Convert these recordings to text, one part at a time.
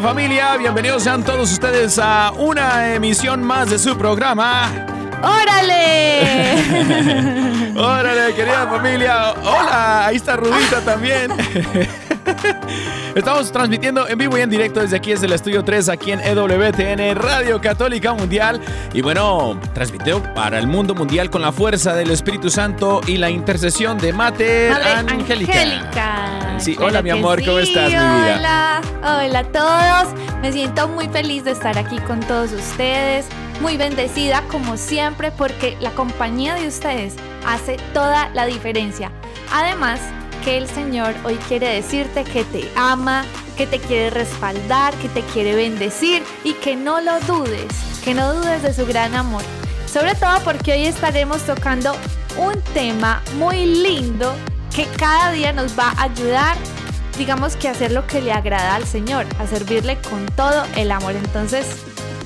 Familia, bienvenidos sean todos ustedes a una emisión más de su programa. ¡Órale! Órale querida familia, hola, ahí está Rudita también. Estamos transmitiendo en vivo y en directo desde aquí, desde el Estudio 3, aquí en EWTN, Radio Católica Mundial. Y bueno, transmitió para el mundo mundial con la fuerza del Espíritu Santo y la intercesión de Mater Angélica. Angélica. Sí, hola, mi amor, ¿cómo estás, mi vida? Hola, hola a todos. Me siento muy feliz de estar aquí con todos ustedes. Muy bendecida como siempre porque la compañía de ustedes hace toda la diferencia. Además, que el Señor hoy quiere decirte que te ama, que te quiere respaldar, que te quiere bendecir y que no lo dudes, que no dudes de su gran amor. Sobre todo porque hoy estaremos tocando un tema muy lindo que cada día nos va a ayudar, digamos que a hacer lo que le agrada al Señor, a servirle con todo el amor. Entonces,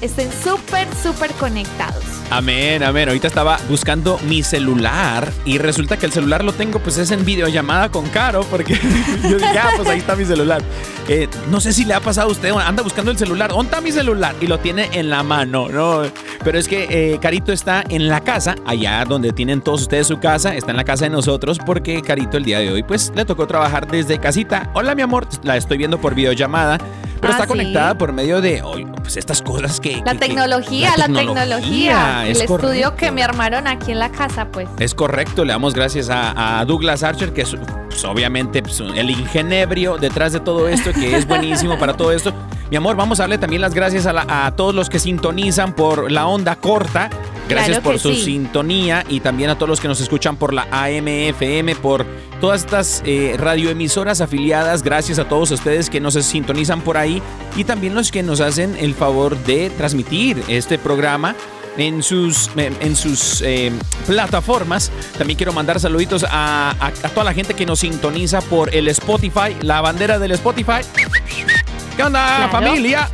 estén súper, súper conectados. Amén, amén. Ahorita estaba buscando mi celular y resulta que el celular lo tengo pues es en videollamada con Caro porque yo dije, ah, pues ahí está mi celular. Eh, no sé si le ha pasado a usted, anda buscando el celular, ¿dónde está mi celular? Y lo tiene en la mano, ¿no? Pero es que eh, Carito está en la casa, allá donde tienen todos ustedes su casa, está en la casa de nosotros porque Carito el día de hoy pues le tocó trabajar desde casita. Hola mi amor, la estoy viendo por videollamada, pero Ah, está sí. conectada por medio de oh, pues estas cosas que... La que- que- tecnología, la tecnología. El es estudio que me armaron aquí en la casa, pues. Es correcto, le damos gracias a, a Douglas Archer, que es pues, obviamente pues, el ingenebrio detrás de todo esto, que es buenísimo para todo esto. Mi amor, vamos a darle también las gracias a, la- a todos los que sintonizan por la onda corta. Gracias Claro por su sí. sintonía y también a todos los que nos escuchan por la AMFM, por todas estas eh, radioemisoras afiliadas. Gracias a todos ustedes que nos sintonizan por ahí y también los que nos hacen el favor de transmitir este programa en sus, en sus eh, plataformas. También quiero mandar saluditos a, a- a toda la gente que nos sintoniza por el Spotify, la bandera del Spotify. ¿Qué onda, Claro. familia?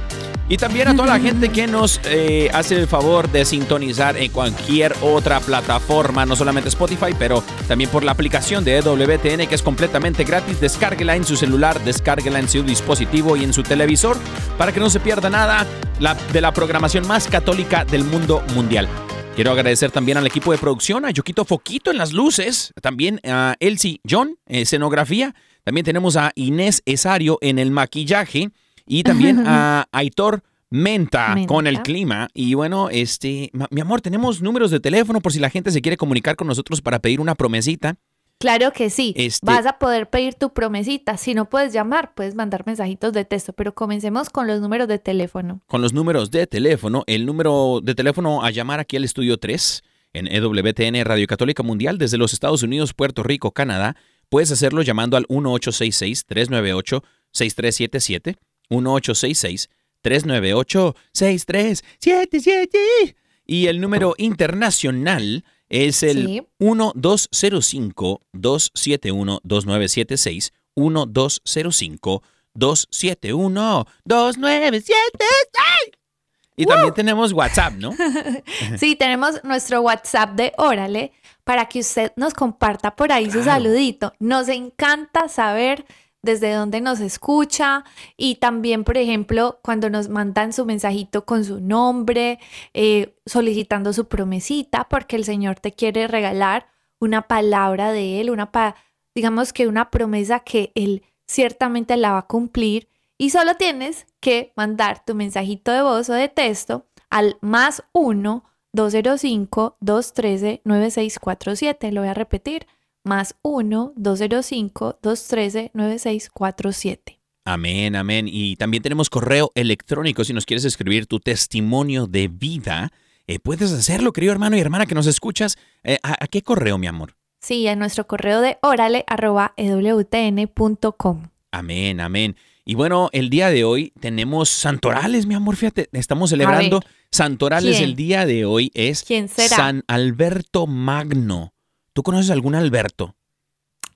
Y también a toda la gente que nos eh, hace el favor de sintonizar en cualquier otra plataforma, no solamente Spotify, pero también por la aplicación de EWTN que es completamente gratis. Descárguela en su celular, descárguela en su dispositivo y en su televisor para que no se pierda nada de la programación más católica del mundo mundial. Quiero agradecer también al equipo de producción, a Yoquito Foquito en las luces, también a Elsie John, eh, escenografía. También tenemos a Inés Esario en el maquillaje y también a Aitor Menta, Menta. con el clima. Y bueno, este, mi amor, tenemos números de teléfono por si la gente se quiere comunicar con nosotros para pedir una promesita. Claro que sí. Este- Vas a poder pedir tu promesita. Si no puedes llamar, puedes mandar mensajitos de texto, pero comencemos con los números de teléfono. con los números de teléfono. El número de teléfono a llamar aquí al estudio 3 en EWTN Radio Católica Mundial desde los Estados Unidos, Puerto Rico, Canadá. Puedes hacerlo llamando al 1866-398-6377. 1866-398-6377. Y el número internacional es el Sí. 1205-271-2976. 1205-271-2976. Y también tenemos WhatsApp, ¿no? sí, tenemos nuestro WhatsApp de Órale para que usted nos comparta por ahí su saludito. Nos encanta saber desde dónde nos escucha y también, por ejemplo, cuando nos mandan su mensajito con su nombre, eh, solicitando su promesita, porque el Señor te quiere regalar una palabra de Él, una digamos que una promesa que Él ciertamente la va a cumplir y solo tienes que mandar tu mensajito de voz o de texto al más 1 205 213 9647. Lo voy a repetir más 1-205-213-9647. Amén, amén. Y también tenemos correo electrónico si nos quieres escribir tu testimonio de vida. Eh, puedes hacerlo, querido hermano y hermana que nos escuchas. Eh, ¿a, qué correo, mi amor? Sí, a nuestro correo de orale.ewtn.com. Amén, amén. Y bueno, el día de hoy tenemos santorales, mi amor. Fíjate, estamos celebrando santorales. El día de hoy es San Alberto Magno. ¿Tú conoces algún Alberto?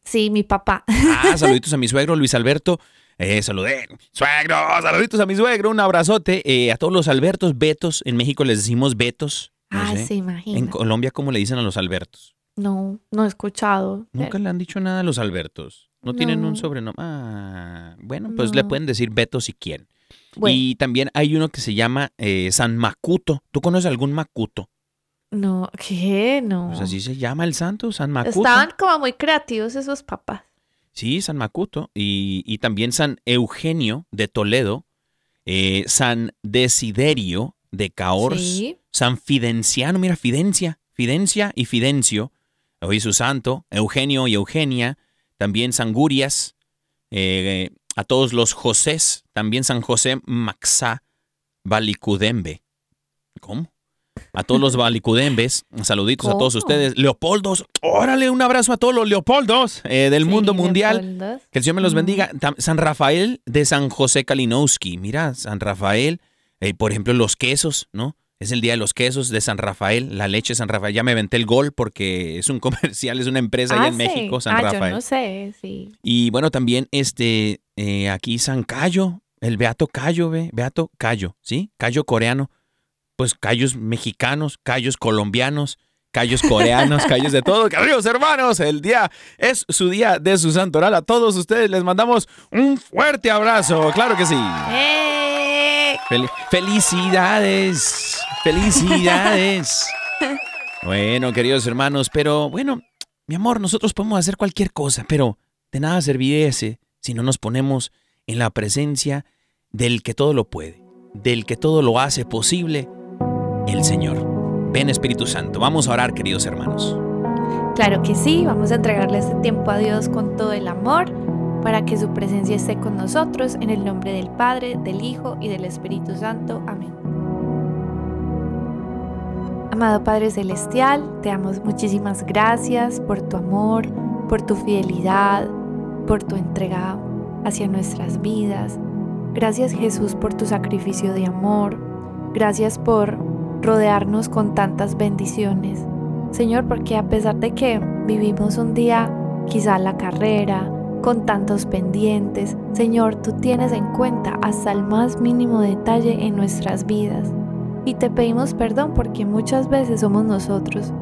Sí, mi papá. Ah, saluditos a mi suegro Luis Alberto. Eh, saludé. Suegro, saluditos a mi suegro, un abrazote. Eh, a todos los Albertos, Betos. En México les decimos Betos. ah, sí, imagino. En Colombia, ¿cómo le dicen a los Albertos? No, no he escuchado. Nunca le han dicho nada a los Albertos. No, tienen un sobrenombre. Ah, bueno, pues le pueden decir Beto si quieren. Y también hay uno que se llama eh, San Macuto. ¿Tú conoces algún Macuto? No, ¿qué? No. Pues así se llama el santo, San Macuto. Estaban como muy creativos esos papás. Sí, San Macuto. Y, también San Eugenio de Toledo, eh, San Desiderio de Caors, San Fidenciano, mira, Fidencia, Fidencia y Fidencio, hoy su santo, Eugenio y Eugenia, también San Gurias, eh, a todos los Josés, también San José Maxá Balicudembe. ¿Cómo? A todos los balicudembes, saluditos a todos ustedes. Leopoldos, órale, un abrazo a todos los Leopoldos eh, del mundo mundial. Que el Señor me los bendiga. San Rafael de San José Kalinowski. Mira, San Rafael, eh, por ejemplo, los quesos, ¿no? Es el día de los quesos de San Rafael, la leche de San Rafael. Ya me venté el gol porque es un comercial, es una empresa allá ah, en México, San ah, Rafael. Yo no sé, sí. Y bueno, también este, eh, aquí San Cayo, el Beato Cayo, ve, Beato Cayo, ¿sí? Cayo coreano pues callos mexicanos, callos colombianos, callos coreanos, callos de todo. Queridos hermanos, el día es su día de su santoral. A todos ustedes les mandamos un fuerte abrazo, claro que sí. ¡Eh! felicidades, felicidades. bueno, queridos hermanos, pero bueno, mi amor, nosotros podemos hacer cualquier cosa, pero de nada serviría si no nos ponemos en la presencia del que todo lo puede, del que todo lo hace posible el Señor. Ven Espíritu Santo, vamos a orar queridos hermanos. Claro que sí, vamos a entregarle este tiempo a Dios con todo el amor para que su presencia esté con nosotros en el nombre del Padre, del Hijo y del Espíritu Santo. Amén. Amado Padre Celestial, te damos muchísimas gracias por tu amor, por tu fidelidad, por tu entrega hacia nuestras vidas. Gracias Jesús por tu sacrificio de amor. Gracias por rodearnos con tantas bendiciones. Señor, porque a pesar de que vivimos un día quizá la carrera, con tantos pendientes, Señor, tú tienes en cuenta hasta el más mínimo detalle en nuestras vidas. Y te pedimos perdón porque muchas veces somos nosotros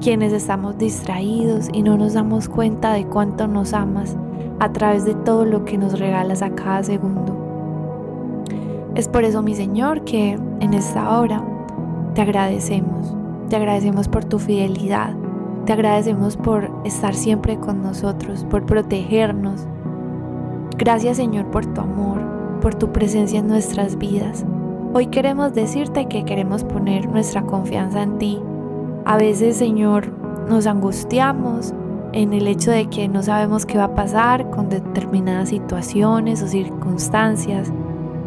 quienes estamos distraídos y no nos damos cuenta de cuánto nos amas a través de todo lo que nos regalas a cada segundo. Es por eso, mi Señor, que en esta hora te agradecemos, te agradecemos por tu fidelidad, te agradecemos por estar siempre con nosotros, por protegernos. Gracias Señor por tu amor, por tu presencia en nuestras vidas. Hoy queremos decirte que queremos poner nuestra confianza en ti. A veces Señor nos angustiamos en el hecho de que no sabemos qué va a pasar con determinadas situaciones o circunstancias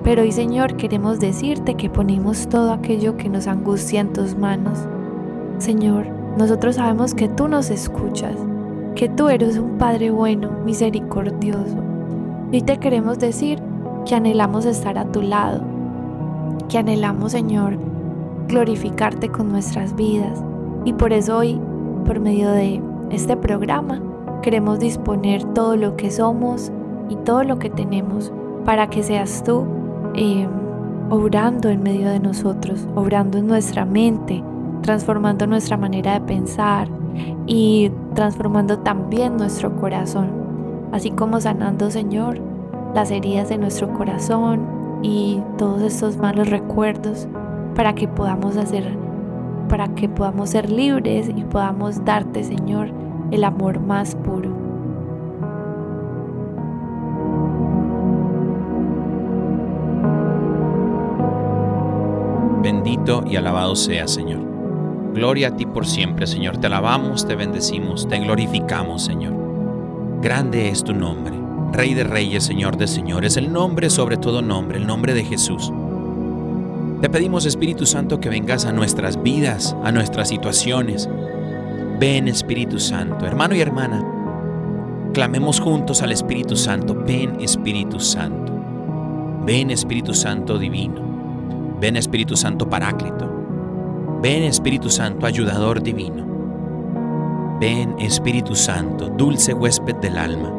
pero hoy Señor queremos decirte que ponemos todo aquello que nos angustia en tus manos. Señor, nosotros sabemos que tú nos escuchas, que tú eres un Padre bueno, misericordioso. Y te queremos decir que anhelamos estar a tu lado, que anhelamos Señor glorificarte con nuestras vidas. Y por eso hoy, por medio de este programa, queremos disponer todo lo que somos y todo lo que tenemos para que seas tú eh, obrando en medio de nosotros, obrando en nuestra mente, transformando nuestra manera de pensar y transformando también nuestro corazón, así como sanando, Señor, las heridas de nuestro corazón y todos estos malos recuerdos para que podamos hacer para que podamos ser libres y podamos darte, Señor, el amor más puro. Bendito y alabado sea, Señor. Gloria a ti por siempre, Señor. Te alabamos, te bendecimos, te glorificamos, Señor. Grande es tu nombre, Rey de reyes, Señor de señores, el nombre sobre todo nombre, el nombre de Jesús. Te pedimos, Espíritu Santo, que vengas a nuestras vidas, a nuestras situaciones. Ven, Espíritu Santo. Hermano y hermana, clamemos juntos al Espíritu Santo. Ven, Espíritu Santo. Ven, Espíritu Santo divino. Ven, Espíritu Santo paráclito. Ven, Espíritu Santo ayudador divino. Ven, Espíritu Santo, dulce huésped del alma.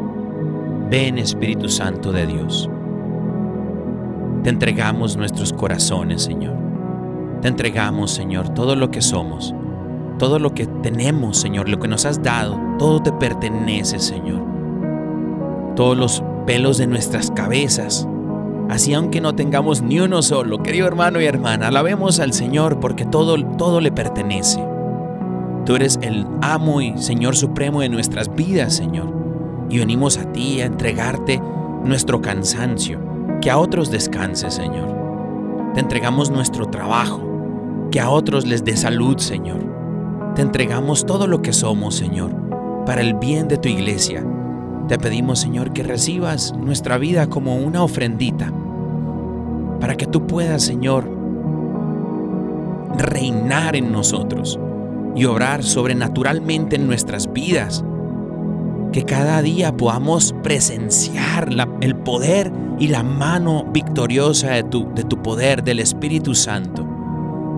Ven, Espíritu Santo de Dios. Te entregamos nuestros corazones, Señor. Te entregamos, Señor, todo lo que somos, todo lo que tenemos, Señor, lo que nos has dado, todo te pertenece, Señor. Todos los pelos de nuestras cabezas, así aunque no tengamos ni uno solo, querido hermano y hermana, alabemos al Señor porque todo, todo le pertenece. Tú eres el amo y Señor supremo de nuestras vidas, Señor. Y venimos a ti a entregarte nuestro cansancio, que a otros descanse, Señor. Te entregamos nuestro trabajo, que a otros les dé salud, Señor. Te entregamos todo lo que somos, Señor, para el bien de tu iglesia. Te pedimos, Señor, que recibas nuestra vida como una ofrendita, para que tú puedas, Señor, reinar en nosotros y obrar sobrenaturalmente en nuestras vidas que cada día podamos presenciar el poder y la mano victoriosa de tu, de tu poder, del Espíritu Santo.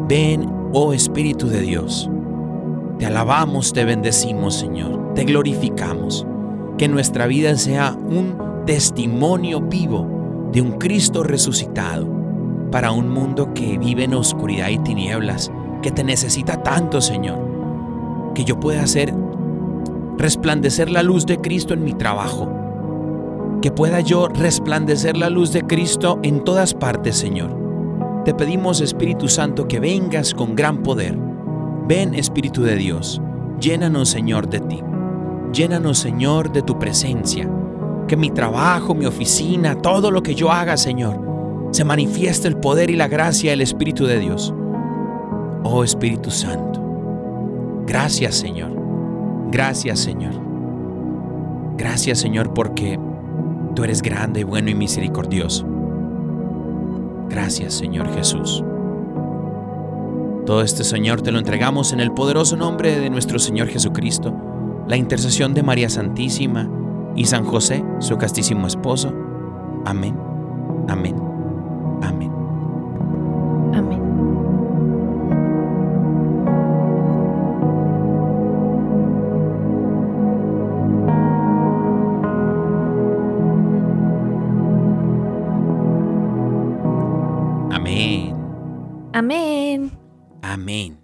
Ven, oh Espíritu de Dios. Te alabamos, te bendecimos, Señor. Te glorificamos. Que nuestra vida sea un testimonio vivo de un Cristo resucitado para un mundo que vive en oscuridad y tinieblas, que te necesita tanto, Señor. Que yo pueda ser resplandecer la luz de Cristo en mi trabajo. Que pueda yo resplandecer la luz de Cristo en todas partes, Señor. Te pedimos, Espíritu Santo, que vengas con gran poder. Ven, Espíritu de Dios, llénanos, Señor, de ti. Llénanos, Señor, de tu presencia. Que mi trabajo, mi oficina, todo lo que yo haga, Señor, se manifieste el poder y la gracia del Espíritu de Dios. Oh Espíritu Santo, gracias, Señor. Gracias Señor. Gracias Señor porque tú eres grande, bueno y misericordioso. Gracias Señor Jesús. Todo este Señor te lo entregamos en el poderoso nombre de nuestro Señor Jesucristo, la intercesión de María Santísima y San José, su castísimo esposo. Amén, amén, amén. Amén. Amén. Amén.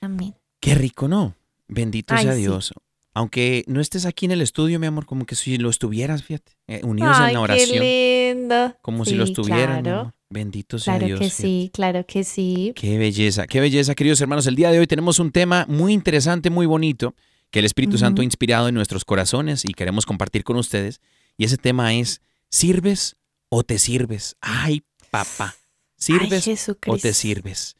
Amén. Qué rico, ¿no? Bendito sea Dios. Aunque no estés aquí en el estudio, mi amor, como que si lo estuvieras, fíjate, eh, unidos Ay, en la qué oración, lindo. como si lo estuvieran. Claro. Bendito sea claro Dios. que fíjate. sí, claro que sí. Qué belleza, qué belleza, queridos hermanos. El día de hoy tenemos un tema muy interesante, muy bonito, que el Espíritu Santo ha inspirado en nuestros corazones y queremos compartir con ustedes. Y ese tema es, ¿sirves o te sirves? Ay, papá, ¿sirves Ay, o te sirves?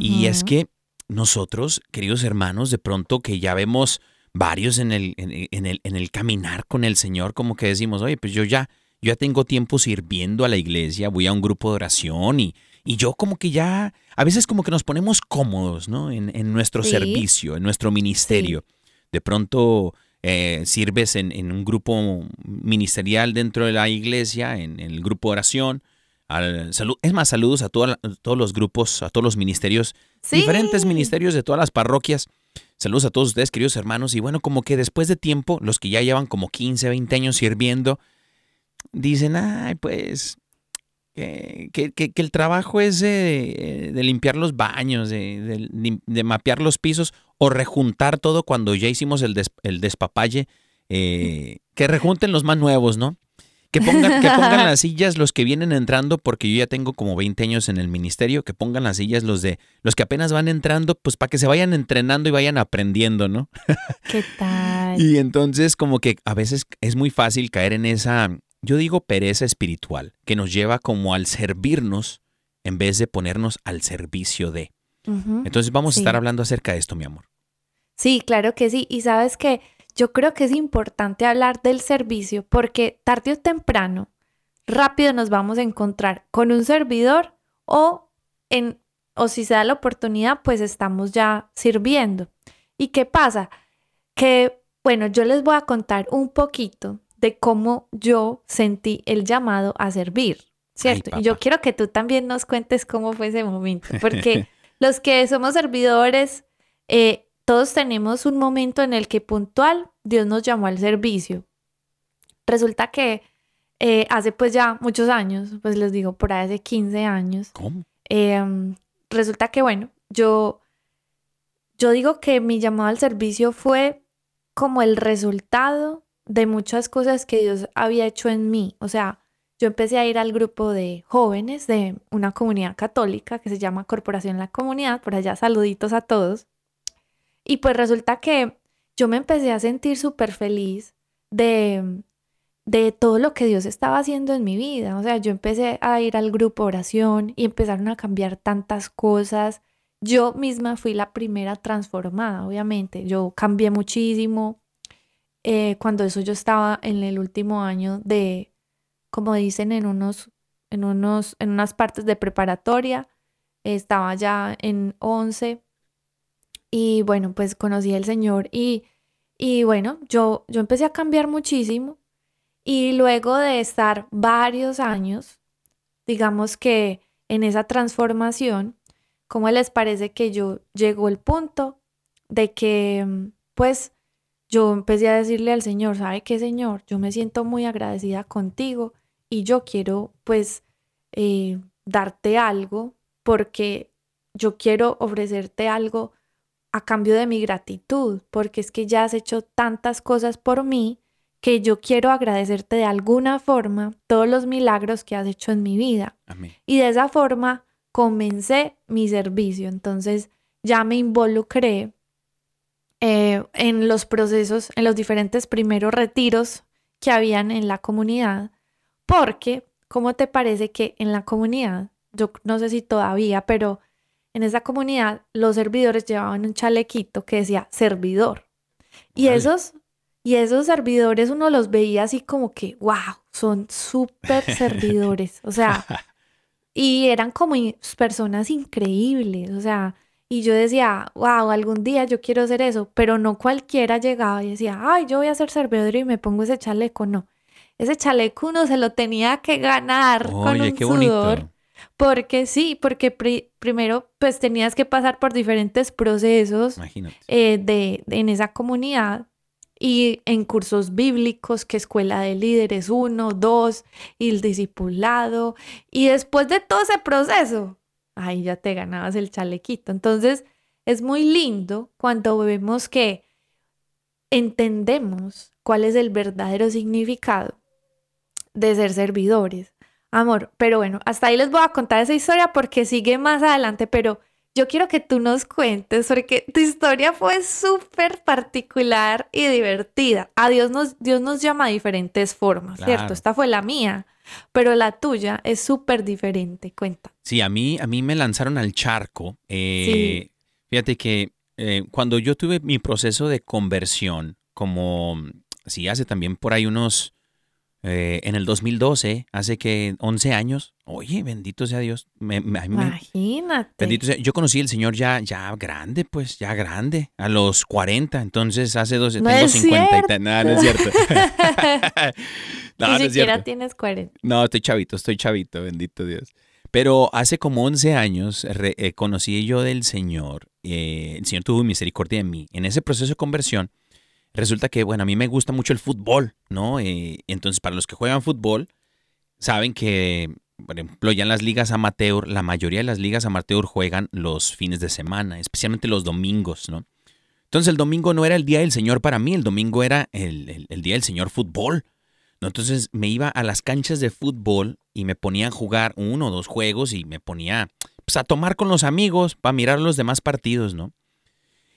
Y es que nosotros, queridos hermanos, de pronto que ya vemos varios en el, en, en el, en el caminar con el Señor, como que decimos, oye, pues yo ya, yo ya tengo tiempo sirviendo a la iglesia, voy a un grupo de oración y, y yo como que ya, a veces como que nos ponemos cómodos, ¿no? En, en nuestro Sí. servicio, en nuestro ministerio. De pronto eh, sirves en, en un grupo ministerial dentro de la iglesia, en, en el grupo de oración. Al, salud, es más, saludos a, toda a todos los grupos, a todos los ministerios, Sí. diferentes ministerios de todas las parroquias. Saludos a todos ustedes, queridos hermanos. Y bueno, como que después de tiempo, los que ya llevan como 15, 20 años sirviendo, dicen, ay, pues, que, que- que- el trabajo es de, de limpiar los baños, de mapear los pisos o rejuntar todo cuando ya hicimos el, des- el despapalle, eh, que rejunten los más nuevos, ¿no? Que pongan, que pongan las sillas los que vienen entrando, porque yo ya tengo como 20 años en el ministerio, que pongan las sillas los de los que apenas van entrando, pues para que se vayan entrenando y vayan aprendiendo, ¿no? ¿Qué tal? Y entonces como que a veces es muy fácil caer en esa, yo digo pereza espiritual, que nos lleva como al servirnos en vez de ponernos al servicio de. Entonces vamos Sí. a estar hablando acerca de esto, mi amor. Sí, claro que sí. Y sabes que yo creo que es importante hablar del servicio porque tarde o temprano, rápido nos vamos a encontrar con un servidor o en o si se da la oportunidad, pues estamos ya sirviendo. ¿Y qué pasa? Que bueno, yo les voy a contar un poquito de cómo yo sentí el llamado a servir, ¿cierto? y yo quiero que tú también nos cuentes cómo fue ese momento, porque los que somos servidores, eh, todos tenemos un momento en el que puntual Dios nos llamó al servicio. Resulta que eh, hace pues ya muchos años, pues les digo, por ahí hace 15 años, ¿Cómo? Em, resulta que, bueno, yo, yo digo que mi llamado al servicio fue como el resultado de muchas cosas que Dios había hecho en mí. O sea, yo empecé a ir al grupo de jóvenes de una comunidad católica que se llama Corporación La Comunidad, por allá saluditos a todos. Y pues resulta que yo me empecé a sentir súper feliz de, de todo lo que Dios estaba haciendo en mi vida. O sea, yo empecé a ir al grupo oración y empezaron a cambiar tantas cosas. Yo misma fui la primera transformada, obviamente. Yo cambié muchísimo. Eh, cuando eso yo estaba en el último año de, como dicen en unos, en unos, en unas partes de preparatoria, estaba ya en 11 y bueno, pues conocí al Señor y, y bueno, yo, yo empecé a cambiar muchísimo y luego de estar varios años, digamos que en esa transformación, ¿cómo les parece que yo llegó el punto de que mm, pues yo empecé a decirle al Señor, ¿sabe qué, Señor? Yo me siento muy agradecida contigo y yo quiero pues eh, darte algo porque yo quiero ofrecerte algo a cambio de mi gratitud, porque es que ya has hecho tantas cosas por mí que yo quiero agradecerte de alguna forma todos los milagros que has hecho en mi vida. Amén. Y de esa forma comencé mi servicio. Entonces ya me involucré eh, en los procesos, en los diferentes primeros retiros que habían en la comunidad, porque, ¿cómo te parece que en la comunidad, yo no sé si todavía, pero en esa comunidad los servidores llevaban un chalequito que decía servidor. Y esos, y esos servidores uno los veía así como que, wow, son súper servidores. O sea, y eran como personas increíbles. O sea, y yo decía, wow, algún día yo quiero hacer eso, pero no cualquiera llegaba y decía, ay, yo voy a ser servidor y me pongo ese chaleco. No, ese chaleco uno se lo tenía que ganar con un qué sudor. bonito. Porque sí, porque pri- primero pues tenías que pasar por diferentes procesos eh, de, de- en esa comunidad y en cursos bíblicos, que escuela de líderes uno, dos, y el discipulado. Y después de todo ese proceso, ahí ya te ganabas el chalequito. Entonces es muy lindo cuando vemos que entendemos cuál es el verdadero significado de ser servidores. Amor, pero bueno, hasta ahí les voy a contar esa historia porque sigue más adelante, pero yo quiero que tú nos cuentes porque tu historia fue súper particular y divertida. A Dios nos, Dios nos llama de diferentes formas, Claro. ¿cierto? Esta fue la mía, pero la tuya es súper diferente. Cuenta. Sí, a mí, a mí me lanzaron al charco. Eh, Fíjate que eh, cuando yo tuve mi proceso de conversión, como, sí, hace también por ahí unos, eh, en el 2012, hace que 11 años, oye, bendito sea Dios, me- me- Imagínate. bendito sea, yo conocí al Señor ya, ya grande, pues, ya grande, a los 40, entonces hace 12, No tengo es 50 y tal, no, no es cierto. no, Ni no es siquiera cierto. tienes 40. No, estoy chavito, estoy chavito, bendito Dios. Pero hace como 11 años re- eh, conocí yo del Señor. eh, el Señor tuvo misericordia de mí. En ese proceso de conversión, resulta que, bueno, a mí me gusta mucho el fútbol, ¿no? Entonces, para los que juegan fútbol, saben que por ejemplo, ya en las ligas amateur, la mayoría de las ligas amateur juegan los fines de semana, especialmente los domingos, ¿no? Entonces el domingo no era el día del Señor para mí, el domingo era el, día del Señor fútbol. ¿no? Entonces me iba a las canchas de fútbol y me ponía a jugar uno o dos juegos y me ponía pues, a tomar con los amigos para mirar los demás partidos, ¿no?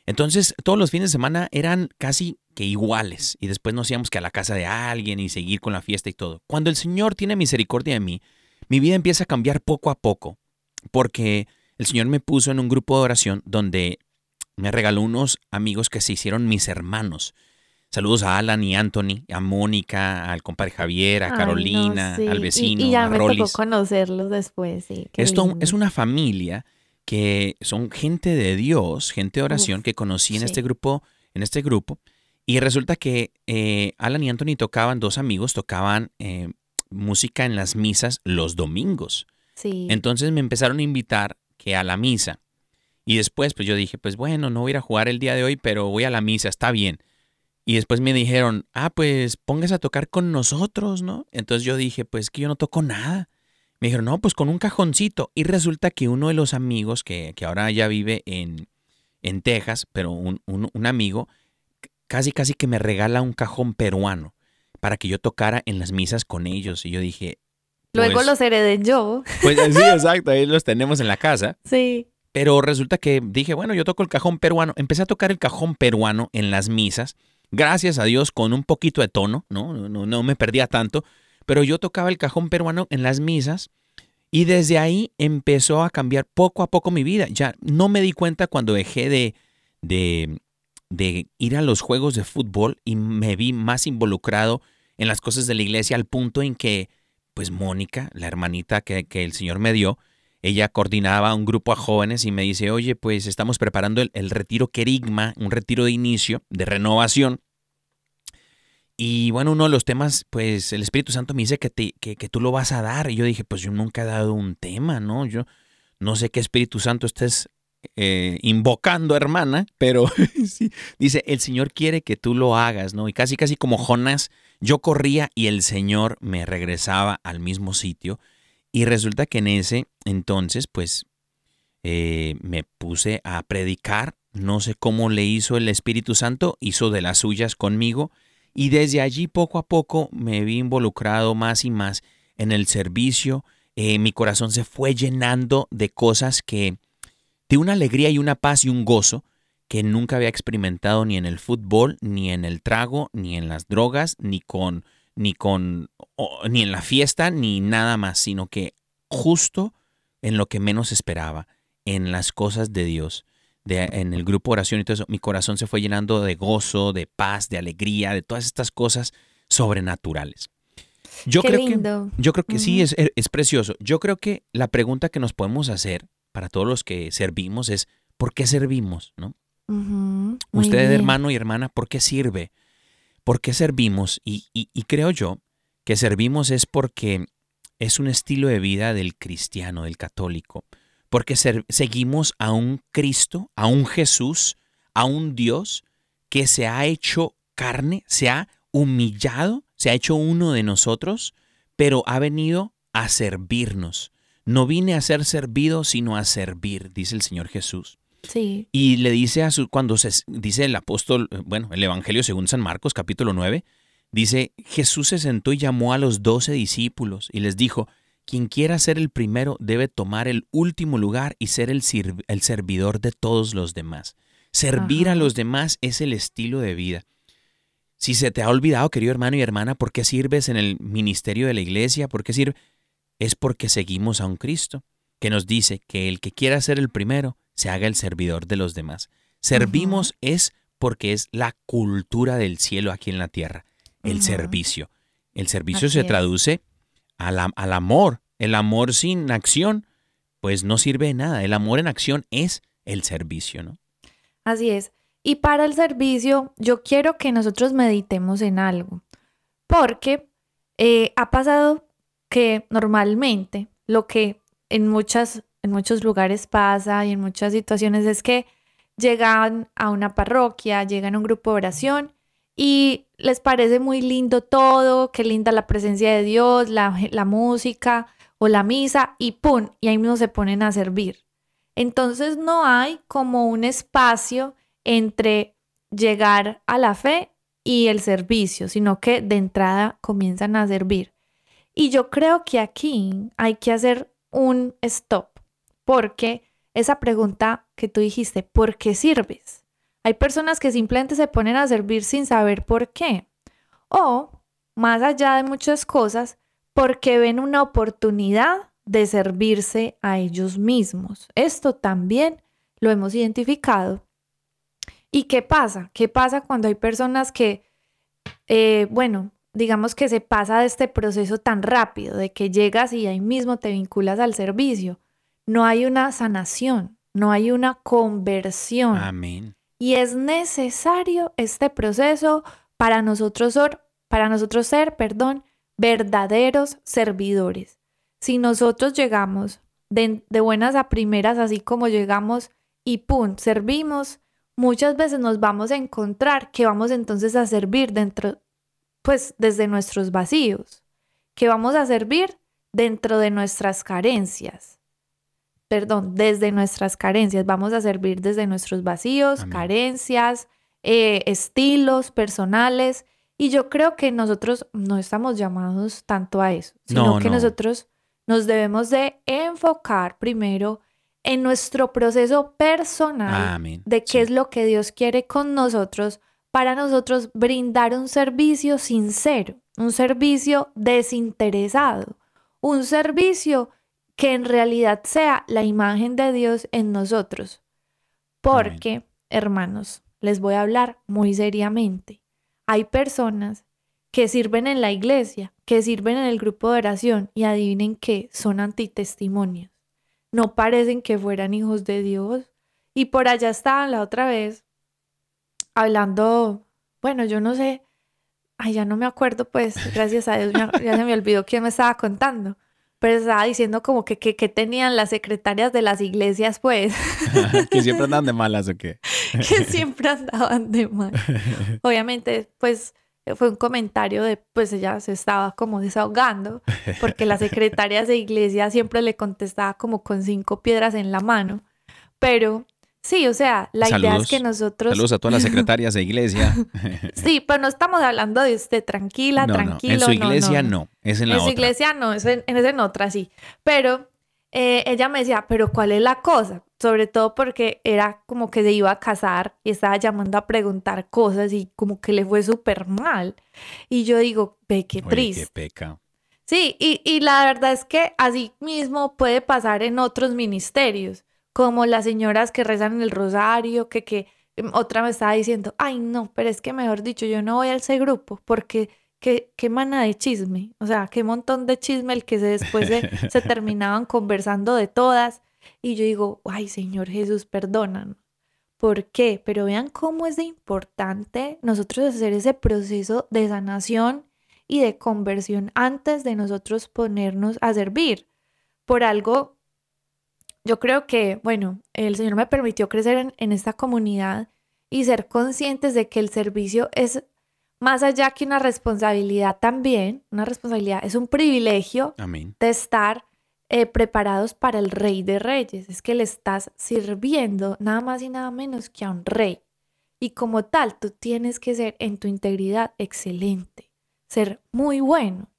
Entonces todos los fines de semana eran casi que iguales y después nos íbamos que a la casa de alguien y seguir con la fiesta y todo. Cuando el Señor tiene misericordia de mí, mi vida empieza a cambiar poco a poco porque el Señor me puso en un grupo de oración donde me regaló unos amigos que se hicieron mis hermanos. Saludos a Alan y Anthony, a Mónica, al compadre Javier, a Carolina, al vecino, y, ya a me tocó conocerlos después, sí. Esto es una familia que son gente de Dios, gente de oración que conocí en este grupo, en este grupo. Y resulta que eh, Alan y Anthony tocaban, dos amigos tocaban eh, música en las misas los domingos. Sí. Entonces me empezaron a invitar que a la misa. Y después, pues yo dije, pues bueno, no voy a ir a jugar el día de hoy, pero voy a la misa, está bien. Y después me dijeron, ah, pues póngase a tocar con nosotros, ¿no? Entonces yo dije, pues que yo no toco nada. Me dijeron, no, pues con un cajoncito. Y resulta que uno de los amigos, que, que ahora ya vive en, en Texas, pero un, un, amigo, casi casi que me regala un cajón peruano para que yo tocara en las misas con ellos. Y yo dije... Luego pues los heredé yo. Pues sí, exacto, ahí los tenemos en la casa. Sí. Pero resulta que dije, bueno, yo toco el cajón peruano. Empecé a tocar el cajón peruano en las misas. Gracias a Dios, con un poquito de tono, ¿no? No, no, me perdía tanto. Pero yo tocaba el cajón peruano en las misas. Y desde ahí empezó a cambiar poco a poco mi vida. Ya no me di cuenta cuando dejé de, de, ir a los juegos de fútbol y me vi más involucrado en las cosas de la iglesia al punto en que, pues Mónica, la hermanita que, que el Señor me dio, ella coordinaba un grupo a jóvenes y me dice, oye, pues estamos preparando el, retiro Querigma, un retiro de inicio, de renovación. Y bueno, uno de los temas, pues el Espíritu Santo me dice que, te, que, tú lo vas a dar. Y yo dije, pues yo nunca he dado un tema, ¿no? Yo no sé qué Espíritu Santo estés eh, invocando, hermana, pero dice, el Señor quiere que tú lo hagas, ¿no? Y casi, casi como Jonás, yo corría y el Señor me regresaba al mismo sitio. Y resulta que en ese entonces, pues, eh, me puse a predicar. No sé cómo le hizo el Espíritu Santo, hizo de las suyas conmigo. Y desde allí poco a poco me vi involucrado más y más en el servicio. Eh, mi corazón se fue llenando de cosas que, de una alegría y una paz y un gozo que nunca había experimentado ni en el fútbol, ni en el trago, ni en las drogas, ni con ni con ni en la fiesta ni nada más, sino que justo en lo que menos esperaba, en las cosas de Dios, de, en el grupo oración y todo eso, mi corazón se fue llenando de gozo, de paz, de alegría, de todas estas cosas sobrenaturales. Yo creo que yo creo que sí es, es precioso. Yo creo que la pregunta que nos podemos hacer para todos los que servimos es ¿por qué servimos? ¿no? Usted, hermano y hermana, ¿por qué sirve? ¿Por qué servimos? Y, creo yo que servimos es porque es un estilo de vida del cristiano, del católico, porque seguimos a un Cristo, a un Jesús, a un Dios que se ha hecho carne, se ha humillado, se ha hecho uno de nosotros, pero ha venido a servirnos. No vine a ser servido, sino a servir, dice el Señor Jesús. Y le dice a su, cuando se dice el apóstol, bueno, el Evangelio según San Marcos, capítulo 9, dice, Jesús se sentó y llamó a los doce discípulos y les dijo, quien quiera ser el primero debe tomar el último lugar y ser el, el servidor de todos los demás. Servir a los demás es el estilo de vida. Si se te ha olvidado, querido hermano y hermana, ¿por qué sirves en el ministerio de la iglesia? ¿Por qué sirve? Es porque seguimos a un Cristo que nos dice que el que quiera ser el primero se haga el servidor de los demás. Servimos es porque es la cultura del cielo aquí en la tierra, el servicio. El servicio se traduce al, al amor. El amor sin acción, pues no sirve de nada. El amor en acción es el servicio, ¿no? Así es. Y para el servicio, yo quiero que nosotros meditemos en algo, porque eh, ha pasado que normalmente lo que en muchas en muchos lugares pasa y en muchas situaciones es que llegan a una parroquia, llegan a un grupo de oración y les parece muy lindo todo, qué linda la presencia de Dios, la, música, o la misa y ¡pum! Y ahí mismo se ponen a servir. Entonces no hay como un espacio entre llegar a la fe y el servicio, sino que de entrada comienzan a servir. Y yo creo que aquí hay que hacer un stop, porque esa pregunta que tú dijiste, ¿por qué sirves? Hay personas que simplemente se ponen a servir sin saber por qué. O, más allá de muchas cosas, porque ven una oportunidad de servirse a ellos mismos. Esto también lo hemos identificado. ¿Y qué pasa? ¿Qué pasa cuando hay personas que, eh, bueno, digamos que se pasa de este proceso tan rápido, de que llegas y ahí mismo te vinculas al servicio? No hay una sanación, no hay una conversión. Amén. Y es necesario este proceso para nosotros, ser, perdón, verdaderos servidores. Si nosotros llegamos de, buenas a primeras, así como llegamos y ¡pum! servimos, muchas veces nos vamos a encontrar que vamos entonces a servir dentro, pues desde nuestros vacíos, que vamos a servir dentro de nuestras carencias. Perdón, desde nuestras carencias, vamos a servir desde nuestros vacíos, carencias, eh, estilos personales. Y yo creo que nosotros no estamos llamados tanto a eso, sino que nosotros nos debemos de enfocar primero en nuestro proceso personal de qué es lo que Dios quiere con nosotros para nosotros brindar un servicio sincero, un servicio desinteresado, un servicio que en realidad sea la imagen de Dios en nosotros. Porque, hermanos, les voy a hablar muy seriamente hay personas que sirven en la iglesia, que sirven en el grupo de oración y adivinen que son antitestimonios. No parecen que fueran hijos de Dios. Y por allá estaban la otra vez hablando, bueno, yo no sé, ay, ya no me acuerdo, pues, gracias a Dios, ya se me olvidó quién me estaba contando, pero estaba diciendo como que, que, tenían las secretarias de las iglesias, pues. que siempre andaban de malas o qué. que siempre andaban de mal. Obviamente, pues fue un comentario de, pues ella se estaba como desahogando, porque las secretarias de iglesia siempre le contestaba como con cinco piedras en la mano. Pero sí, o sea, la idea es que nosotros... Saludos a todas las secretarias de iglesia. sí, pero no estamos hablando de usted, tranquila, tranquilo. En su iglesia no, es en la otra. En su iglesia no, es en, es en otra, sí. Pero eh, ella me decía, pero ¿cuál es la cosa? Sobre todo porque era como que se iba a casar y estaba llamando a preguntar cosas y como que le fue súper mal. Y yo digo, ve qué triste. qué peca. Sí, y, y la verdad es que así mismo puede pasar en otros ministerios, como las señoras que rezan en el rosario, que, que em, otra me estaba diciendo, ay no, pero es que mejor dicho, yo no voy al ese grupo porque qué, qué mana de chisme, o sea, qué montón de chisme el que se después se, terminaban conversando de todas. Y yo digo, ay Señor Jesús, perdónanos. ¿Por qué? Pero vean cómo es de importante nosotros hacer ese proceso de sanación y de conversión antes de nosotros ponernos a servir. Por algo, yo creo que, bueno, el Señor me permitió crecer en, en esta comunidad y ser conscientes de que el servicio es más allá que una responsabilidad también, una responsabilidad es un privilegio de estar eh, preparados para el rey de reyes. Es que le estás sirviendo nada más y nada menos que a un rey. Y como tal, tú tienes que ser en tu integridad excelente, ser muy bueno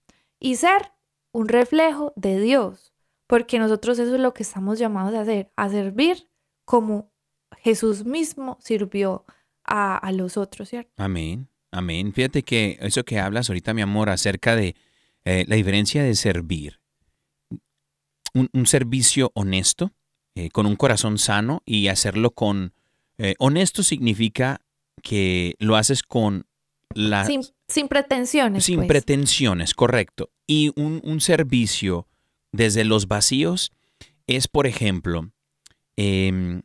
y ser un reflejo de Dios, porque nosotros eso es lo que estamos llamados a hacer, a servir como Jesús mismo sirvió a, a los otros, ¿cierto? Amén. Amén. Fíjate que eso que hablas ahorita, mi amor, acerca de eh, la diferencia de servir. Un, servicio honesto, eh, con un corazón sano y hacerlo con... Eh, honesto significa que lo haces con la... Sin, pretensiones. Sin pues. pretensiones, correcto. Y un, un, servicio desde los vacíos es, por ejemplo, em,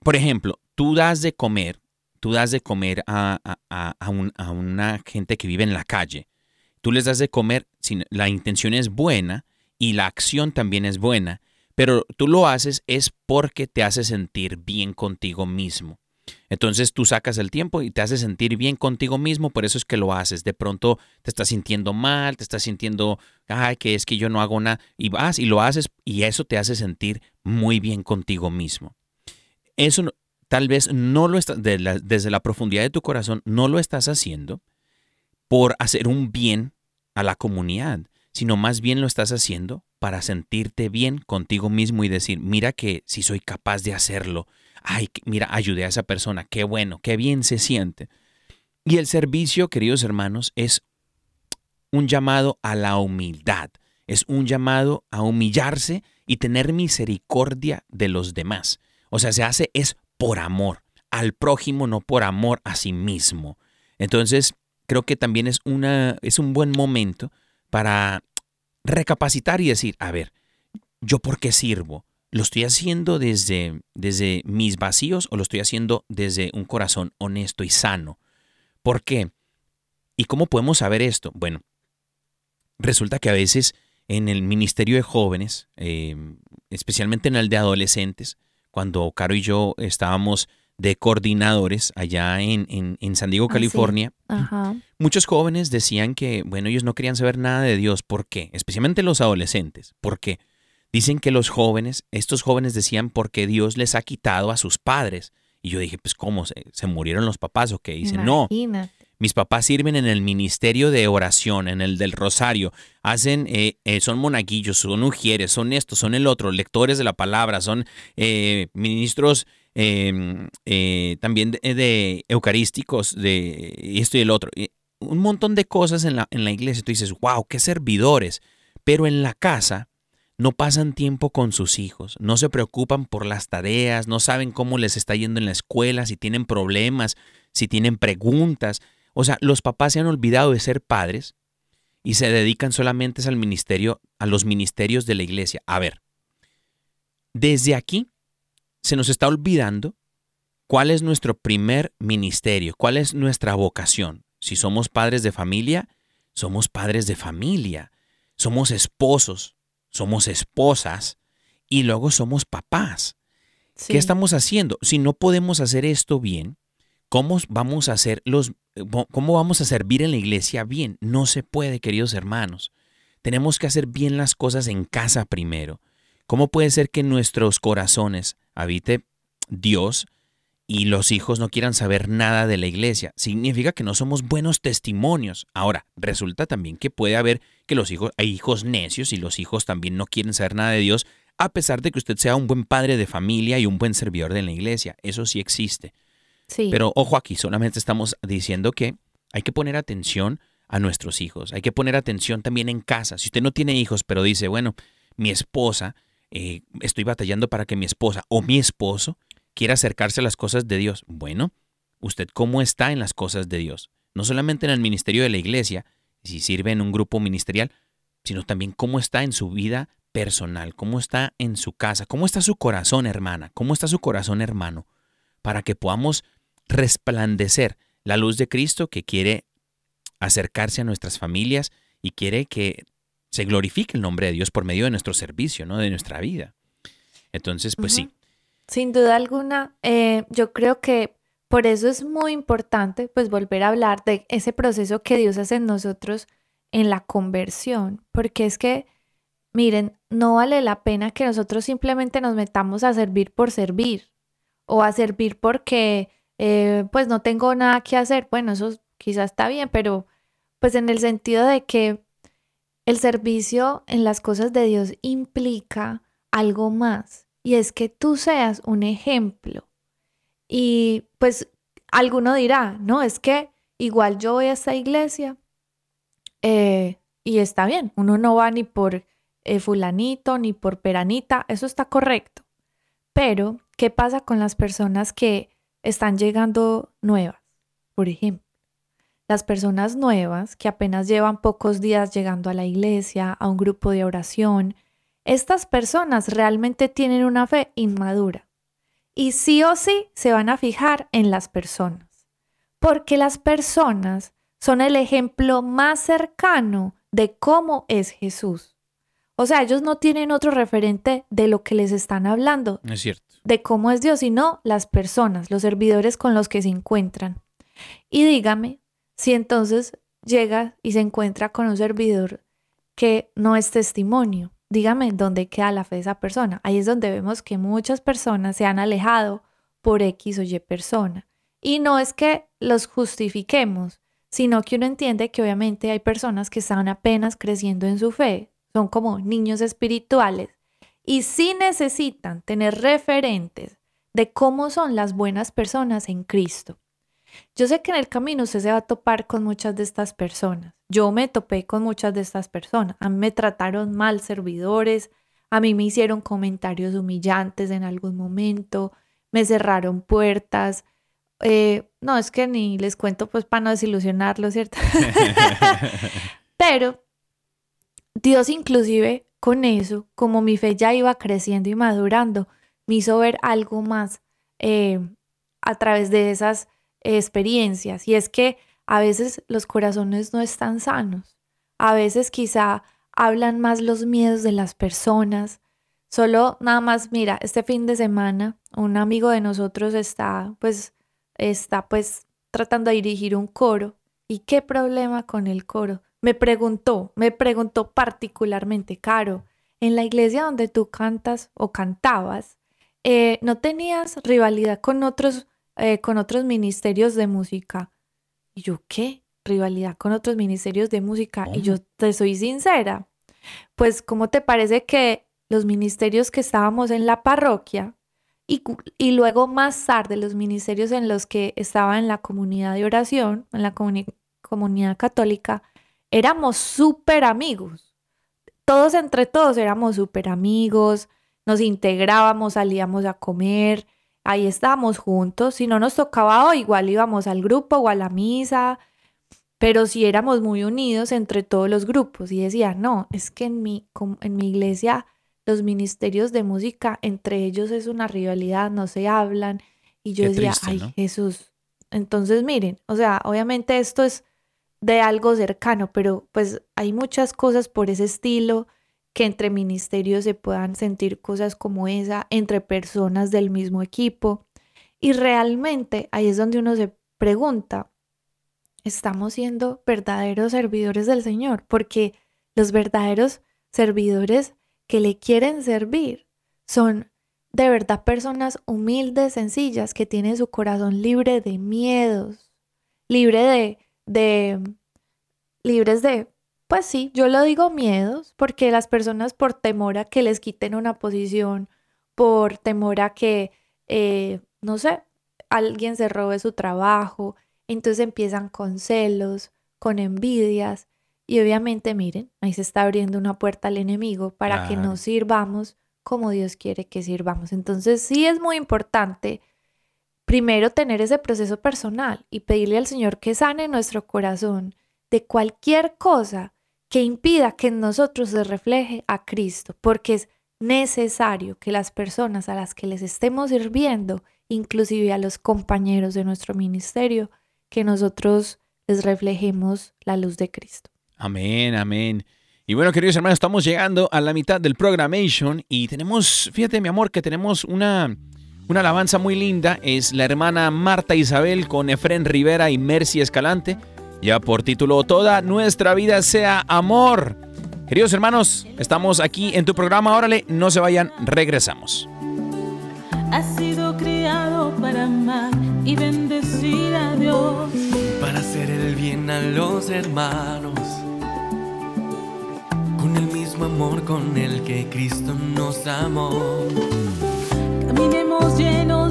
por ejemplo, tú das de comer tú das de comer a, una gente que vive en la calle, tú les das de comer, la intención es buena y la acción también es buena, pero tú lo haces es porque te hace sentir bien contigo mismo. Entonces tú sacas el tiempo y te hace sentir bien contigo mismo, por eso es que lo haces. De pronto te estás sintiendo mal, te estás sintiendo, ay, que es que yo no hago nada, y vas y lo haces y eso te hace sentir muy bien contigo mismo. Eso tal vez no lo estás, desde la profundidad de tu corazón, no lo estás haciendo por hacer un bien a la comunidad, sino más bien lo estás haciendo para sentirte bien contigo mismo y decir, mira que si soy capaz de hacerlo, ay, mira, ayudé a esa persona, qué bueno, qué bien se siente. Y el servicio, queridos hermanos, es un llamado a la humildad, es un llamado a humillarse y tener misericordia de los demás. O sea, se hace es por amor al prójimo, no por amor a sí mismo. Entonces, creo que también es, una, es un buen momento para recapacitar y decir, a ver, ¿yo por qué sirvo? ¿Lo estoy haciendo desde, desde mis vacíos o lo estoy haciendo desde un corazón honesto y sano? ¿Por qué? ¿Y cómo podemos saber esto? Bueno, resulta que a veces en el Ministerio de Jóvenes, em, especialmente en el de adolescentes, cuando Caro y yo estábamos de coordinadores allá en, en, San Diego, ah, California, muchos jóvenes decían que, bueno, ellos no querían saber nada de Dios. ¿Por qué? Especialmente los adolescentes. ¿Por qué? Dicen que los jóvenes, estos jóvenes decían porque Dios les ha quitado a sus padres. Y yo dije, pues ¿cómo? ¿Se, murieron los papás o qué? Dicen, no. Mis papás sirven en el ministerio de oración, en el del rosario. Hacen, eh, eh, son monaguillos, son ujieres, son estos, son el otro, lectores de la palabra, son eh, ministros em, también de, eucarísticos, de esto y el otro. Un montón de cosas en la, en la iglesia. Tú dices, wow, qué servidores. Pero en la casa no pasan tiempo con sus hijos, no se preocupan por las tareas, no saben cómo les está yendo en la escuela, si tienen problemas, si tienen preguntas. O sea, los papás se han olvidado de ser padres y se dedican solamente al ministerio, a los ministerios de la iglesia. A ver, desde aquí se nos está olvidando cuál es nuestro primer ministerio, cuál es nuestra vocación. Si somos padres de familia, somos padres de familia, somos esposos, somos esposas y luego somos papás. ¿Qué estamos haciendo? Si no podemos hacer esto bien, ¿cómo vamos a hacer los ¿Cómo vamos a servir en la iglesia bien? No se puede, queridos hermanos. Tenemos que hacer bien las cosas en casa primero. ¿Cómo puede ser que en nuestros corazones habite Dios y los hijos no quieran saber nada de la iglesia? Significa que no somos buenos testimonios. Ahora, resulta también que puede haber que los hijos, hay hijos necios y los hijos también no quieren saber nada de Dios, a pesar de que usted sea un buen padre de familia y un buen servidor de la iglesia. Eso sí existe. Pero ojo aquí, solamente estamos diciendo que hay que poner atención a nuestros hijos, hay que poner atención también en casa. Si usted no tiene hijos, pero dice, bueno, mi esposa, eh, estoy batallando para que mi esposa o mi esposo quiera acercarse a las cosas de Dios. Bueno, usted cómo está en las cosas de Dios. No solamente en el ministerio de la iglesia, si sirve en un grupo ministerial, sino también cómo está en su vida personal, cómo está en su casa, cómo está su corazón, hermana, cómo está su corazón, hermano, para que podamos resplandecer la luz de Cristo que quiere acercarse a nuestras familias y quiere que se glorifique el nombre de Dios por medio de nuestro servicio, ¿no? De nuestra vida. Entonces, pues sí. Sin duda alguna, eh, yo creo que por eso es muy importante, pues, volver a hablar de ese proceso que Dios hace en nosotros en la conversión, porque es que, miren, no vale la pena que nosotros simplemente nos metamos a servir por servir o a servir porque eh, pues no tengo nada que hacer. Bueno, eso quizás está bien, pero pues en el sentido de que el servicio en las cosas de Dios implica algo más y es que tú seas un ejemplo. Y pues alguno dirá, no, es que igual yo voy a esta iglesia eh, y está bien, uno no va ni por eh, fulanito ni por peranita, eso está correcto. Pero, ¿qué pasa con las personas que están llegando nuevas. Por ejemplo, las personas nuevas que apenas llevan pocos días llegando a la iglesia, a un grupo de oración, estas personas realmente tienen una fe inmadura. Y sí o sí se van a fijar en las personas, porque las personas son el ejemplo más cercano de cómo es Jesús. O sea, ellos no tienen otro referente de lo que les están hablando, Es cierto. de cómo es Dios, sino las personas, los servidores con los que se encuentran. Y dígame si entonces llega y se encuentra con un servidor que no es testimonio. Dígame dónde queda la fe de esa persona. Ahí es donde vemos que muchas personas se han alejado por X o Y persona. Y no es que los justifiquemos, sino que uno entiende que obviamente hay personas que están apenas creciendo en su fe, son como niños espirituales y sí necesitan tener referentes de cómo son las buenas personas en Cristo. Yo sé que en el camino usted se va a topar con muchas de estas personas. Yo me topé con muchas de estas personas. A mí me trataron mal servidores, a mí me hicieron comentarios humillantes en algún momento, me cerraron puertas. Eh, no, es que ni les cuento pues para no desilusionarlo, ¿cierto? Pero Dios inclusive con eso, como mi fe ya iba creciendo y madurando, me hizo ver algo más eh, a través de esas experiencias. Y es que a veces los corazones no están sanos. A veces quizá hablan más los miedos de las personas. Solo nada más, mira, este fin de semana un amigo de nosotros está pues está pues tratando de dirigir un coro. ¿Y qué problema con el coro? Me preguntó, me preguntó particularmente, Caro, en la iglesia donde tú cantas o cantabas, eh, ¿no tenías rivalidad con otros, eh, con otros ministerios de música? Y yo, ¿qué? Rivalidad con otros ministerios de música. Y yo te soy sincera. Pues, ¿cómo te parece que los ministerios que estábamos en la parroquia y, y luego más tarde los ministerios en los que estaba en la comunidad de oración, en la comuni comunidad católica, éramos súper amigos. Todos entre todos éramos súper amigos, nos integrábamos, salíamos a comer, ahí estábamos juntos. Si no nos tocaba hoy, igual íbamos al grupo o a la misa, pero sí éramos muy unidos entre todos los grupos. Y decía, no, es que en mi, en mi iglesia los ministerios de música, entre ellos es una rivalidad, no se hablan. Y yo Qué decía, triste, ay, ¿no? Jesús. Entonces, miren, o sea, obviamente esto es de algo cercano, pero pues hay muchas cosas por ese estilo que entre ministerios se puedan sentir cosas como esa, entre personas del mismo equipo. Y realmente ahí es donde uno se pregunta, ¿estamos siendo verdaderos servidores del Señor? Porque los verdaderos servidores que le quieren servir son de verdad personas humildes, sencillas, que tienen su corazón libre de miedos, libre de, de, libres de, pues sí, yo lo digo miedos, porque las personas por temor a que les quiten una posición, por temor a que, eh, no sé, alguien se robe su trabajo, entonces empiezan con celos, con envidias, y obviamente, miren, ahí se está abriendo una puerta al enemigo para que nos sirvamos como Dios quiere que sirvamos. Entonces, sí es muy importante primero tener ese proceso personal y pedirle al Señor que sane nuestro corazón de cualquier cosa que impida que en nosotros se refleje a Cristo, porque es necesario que las personas a las que les estemos sirviendo, inclusive a los compañeros de nuestro ministerio, que nosotros les reflejemos la luz de Cristo. Amén, amén. Y bueno, queridos hermanos, estamos llegando a la mitad del programation y tenemos, fíjate mi amor, que tenemos una, una alabanza muy linda. Es la hermana Marta Isabel con Efren Rivera y Mercy Escalante. Ya por título Toda nuestra vida sea amor. Queridos hermanos, estamos aquí en tu programa. Órale, no se vayan, regresamos. Has sido criado para amar y bendecir a Dios. para hacer el bien a los hermanos. Con el mismo amor con el que Cristo nos amó. Caminemos llenos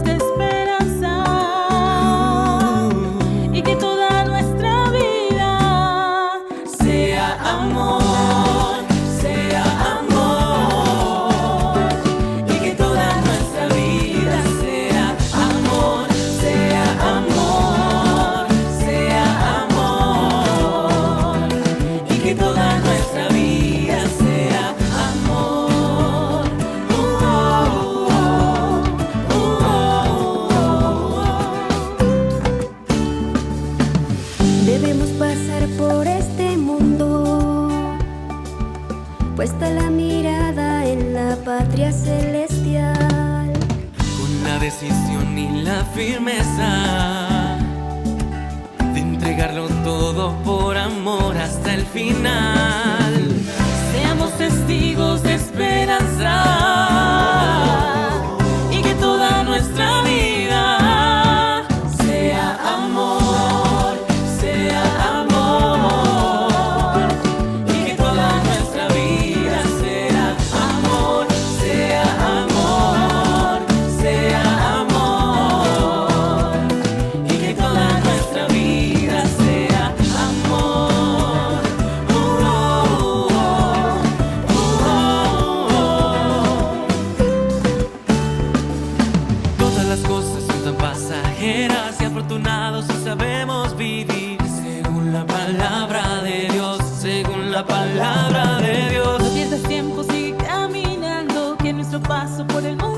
firmeza de entregarlo todo por amor hasta el final. Seamos testigos de esperanza y afortunados si sabemos vivir según la palabra de Dios, según la palabra de Dios. No pierdas tiempo, sigue caminando, que nuestro paso por el mundo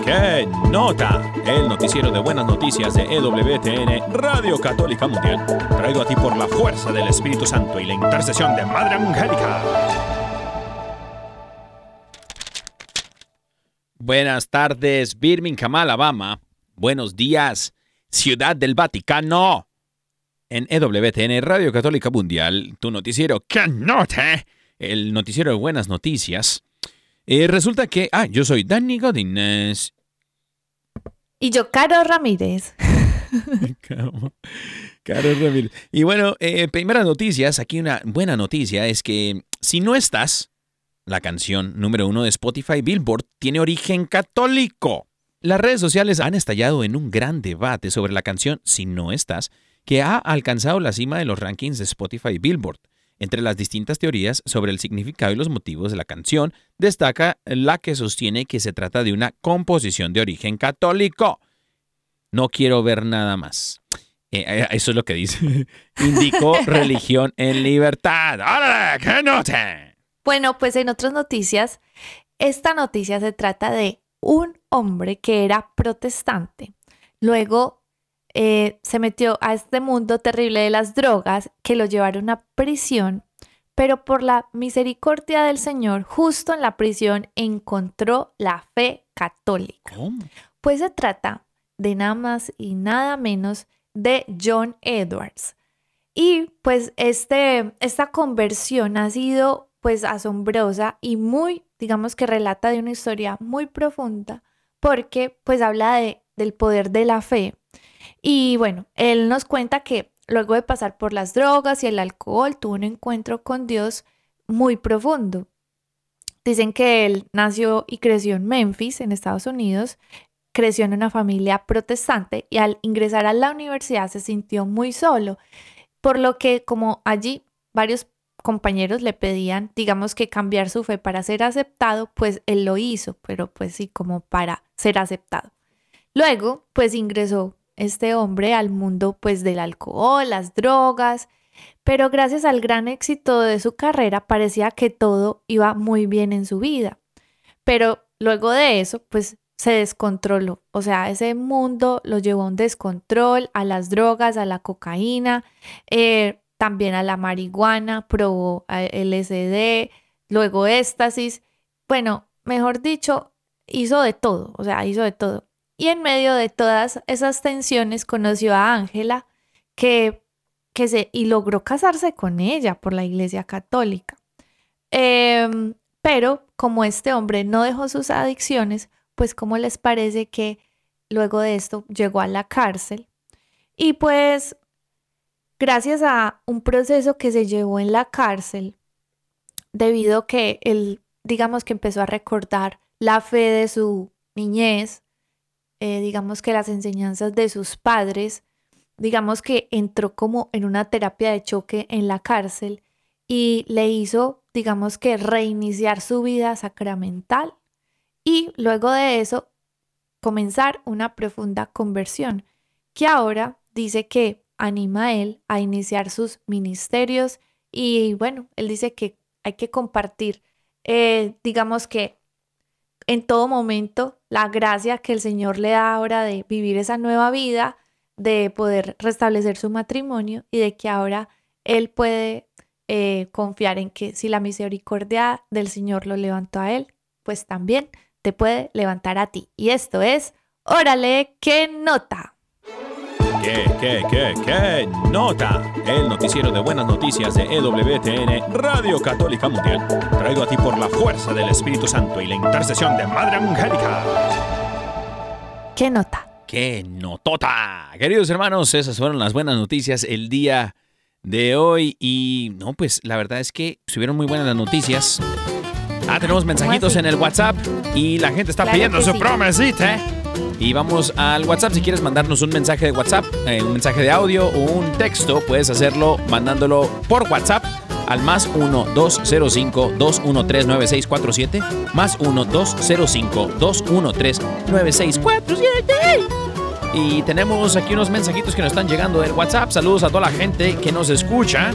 qué, nota? El noticiero de buenas noticias de EWTN, Radio Católica Mundial, traído a ti por la fuerza del Espíritu Santo y la intercesión de Madre Angélica. Buenas tardes, Birmingham, Alabama. Buenos días, Ciudad del Vaticano. En EWTN, Radio Católica Mundial, tu noticiero, ¡qué nota! El noticiero de buenas noticias. Eh, resulta que, ah, yo soy Danny Godínez. Y yo, Caro Ramírez. Carlos Ramírez. Y bueno, eh, primeras noticias, aquí una buena noticia es que si no estás, la canción número uno de Spotify Billboard tiene origen católico. Las redes sociales han estallado en un gran debate sobre la canción Si no estás, que ha alcanzado la cima de los rankings de Spotify Billboard. Entre las distintas teorías sobre el significado y los motivos de la canción, destaca la que sostiene que se trata de una composición de origen católico. No quiero ver nada más. Eh, eh, eso es lo que dice. Indicó religión en libertad. ¡Órale! ¡Qué nota! Bueno, pues en otras noticias, esta noticia se trata de un hombre que era protestante. Luego eh, se metió a este mundo terrible de las drogas que lo llevaron a prisión, pero por la misericordia del Señor, justo en la prisión encontró la fe católica. ¿Cómo? Pues se trata de nada más y nada menos de John Edwards. Y pues este, esta conversión ha sido pues asombrosa y muy, digamos que relata de una historia muy profunda porque pues habla de, del poder de la fe. Y bueno, él nos cuenta que luego de pasar por las drogas y el alcohol tuvo un encuentro con Dios muy profundo. Dicen que él nació y creció en Memphis, en Estados Unidos, creció en una familia protestante y al ingresar a la universidad se sintió muy solo, por lo que como allí varios compañeros le pedían, digamos que cambiar su fe para ser aceptado, pues él lo hizo, pero pues sí, como para ser aceptado. Luego, pues ingresó este hombre al mundo pues del alcohol, las drogas, pero gracias al gran éxito de su carrera parecía que todo iba muy bien en su vida. Pero luego de eso, pues se descontroló. O sea, ese mundo lo llevó a un descontrol, a las drogas, a la cocaína, eh, también a la marihuana, probó LSD, luego éxtasis. Bueno, mejor dicho, hizo de todo, o sea, hizo de todo. Y en medio de todas esas tensiones conoció a Ángela que, que se, y logró casarse con ella por la Iglesia Católica. Em, pero como este hombre no dejó sus adicciones, pues ¿cómo les parece que luego de esto llegó a la cárcel? Y pues gracias a un proceso que se llevó en la cárcel, debido a que él, digamos que empezó a recordar la fe de su niñez, eh, digamos que las enseñanzas de sus padres, digamos que entró como en una terapia de choque en la cárcel y le hizo, digamos que reiniciar su vida sacramental y luego de eso comenzar una profunda conversión que ahora dice que anima a él a iniciar sus ministerios y bueno, él dice que hay que compartir, eh, digamos que en todo momento, la gracia que el Señor le da ahora de vivir esa nueva vida, de poder restablecer su matrimonio y de que ahora él puede eh, confiar en que si la misericordia del Señor lo levantó a él, pues también te puede levantar a ti. Y esto es, órale, qué nota. ¿Qué, qué, qué, qué nota? El noticiero de buenas noticias de EWTN, Radio Católica Mundial, traído a ti por la fuerza del Espíritu Santo y la intercesión de Madre Angélica. ¿Qué nota? ¡Qué notota! Queridos hermanos, esas fueron las buenas noticias el día de hoy. Y no, pues la verdad es que estuvieron muy buenas las noticias. Ah, tenemos mensajitos en el WhatsApp y la gente está Claro pidiendo su sí. promesita. Y vamos al WhatsApp. Si quieres mandarnos un mensaje de WhatsApp, eh, un mensaje de audio o un texto, puedes hacerlo mandándolo por WhatsApp al más 1-205-213-9647. Más 1-205-213-9647. Y tenemos aquí unos mensajitos que nos están llegando del WhatsApp. Saludos a toda la gente que nos escucha.